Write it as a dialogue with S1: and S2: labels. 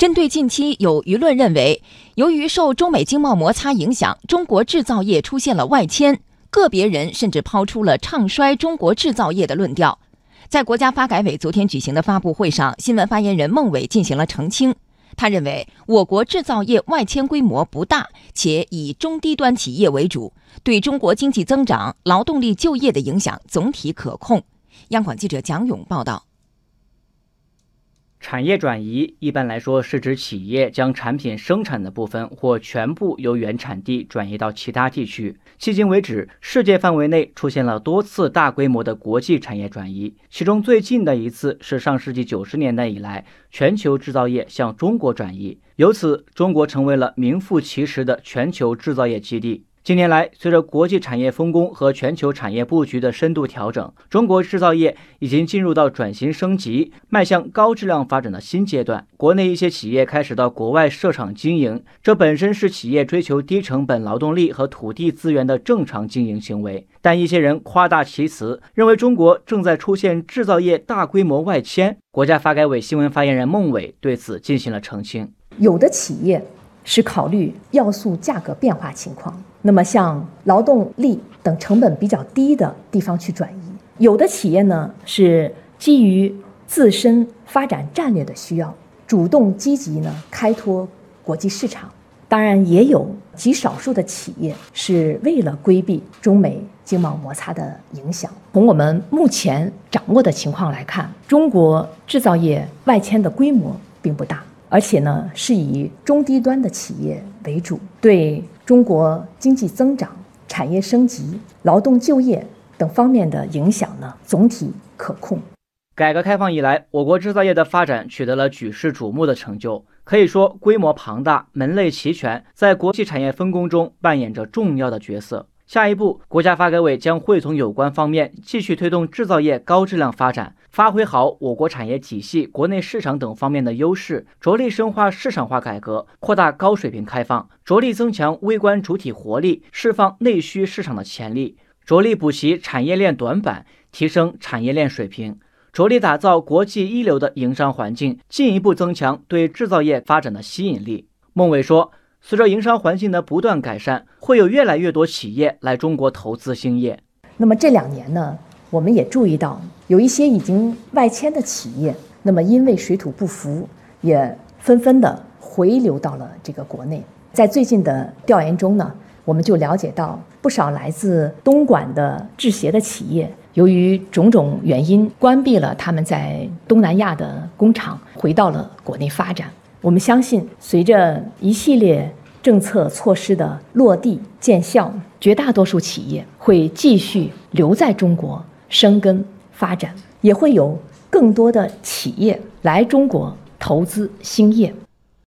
S1: 针对近期有舆论认为，由于受中美经贸摩擦影响，中国制造业出现了外迁，个别人甚至抛出了唱衰中国制造业的论调。在国家发改委昨天举行的发布会上，新闻发言人孟伟进行了澄清。他认为，我国制造业外迁规模不大，且以中低端企业为主，对中国经济增长、劳动力就业的影响总体可控。央广记者蒋勇报道。
S2: 产业转移一般来说是指企业将产品生产的部分或全部由原产地转移到其他地区。迄今为止，世界范围内出现了多次大规模的国际产业转移，其中最近的一次是上世纪九十年代以来，全球制造业向中国转移，由此中国成为了名副其实的全球制造业基地。近年来，随着国际产业分工和全球产业布局的深度调整，中国制造业已经进入到转型升级、迈向高质量发展的新阶段。国内一些企业开始到国外设厂经营，这本身是企业追求低成本劳动力和土地资源的正常经营行为。但一些人夸大其词，认为中国正在出现制造业大规模外迁。国家发改委新闻发言人孟伟对此进行了澄清：
S3: 有的企业是考虑要素价格变化情况。那么，向劳动力等成本比较低的地方去转移，有的企业呢是基于自身发展战略的需要，主动积极呢开拓国际市场。当然，也有极少数的企业是为了规避中美经贸摩擦的影响。从我们目前掌握的情况来看，中国制造业外迁的规模并不大。而且呢，是以中低端的企业为主，对中国经济增长、产业升级、劳动就业等方面的影响呢，总体可控。
S2: 改革开放以来，我国制造业的发展取得了举世瞩目的成就，可以说规模庞大、门类齐全，在国际产业分工中扮演着重要的角色。下一步，国家发改委将会从有关方面继续推动制造业高质量发展，发挥好我国产业体系、国内市场等方面的优势，着力深化市场化改革，扩大高水平开放，着力增强微观主体活力，释放内需市场的潜力，着力补齐产业链短板，提升产业链水平，着力打造国际一流的营商环境，进一步增强对制造业发展的吸引力。孟伟说。随着营商环境的不断改善，会有越来越多企业来中国投资兴业。
S3: 那么这两年呢，我们也注意到有一些已经外迁的企业，那么因为水土不服，也纷纷的回流到了这个国内。在最近的调研中呢，我们就了解到不少来自东莞的制鞋的企业，由于种种原因，关闭了他们在东南亚的工厂，回到了国内发展。我们相信，随着一系列政策措施的落地见效，绝大多数企业会继续留在中国生根发展，也会有更多的企业来中国投资兴业。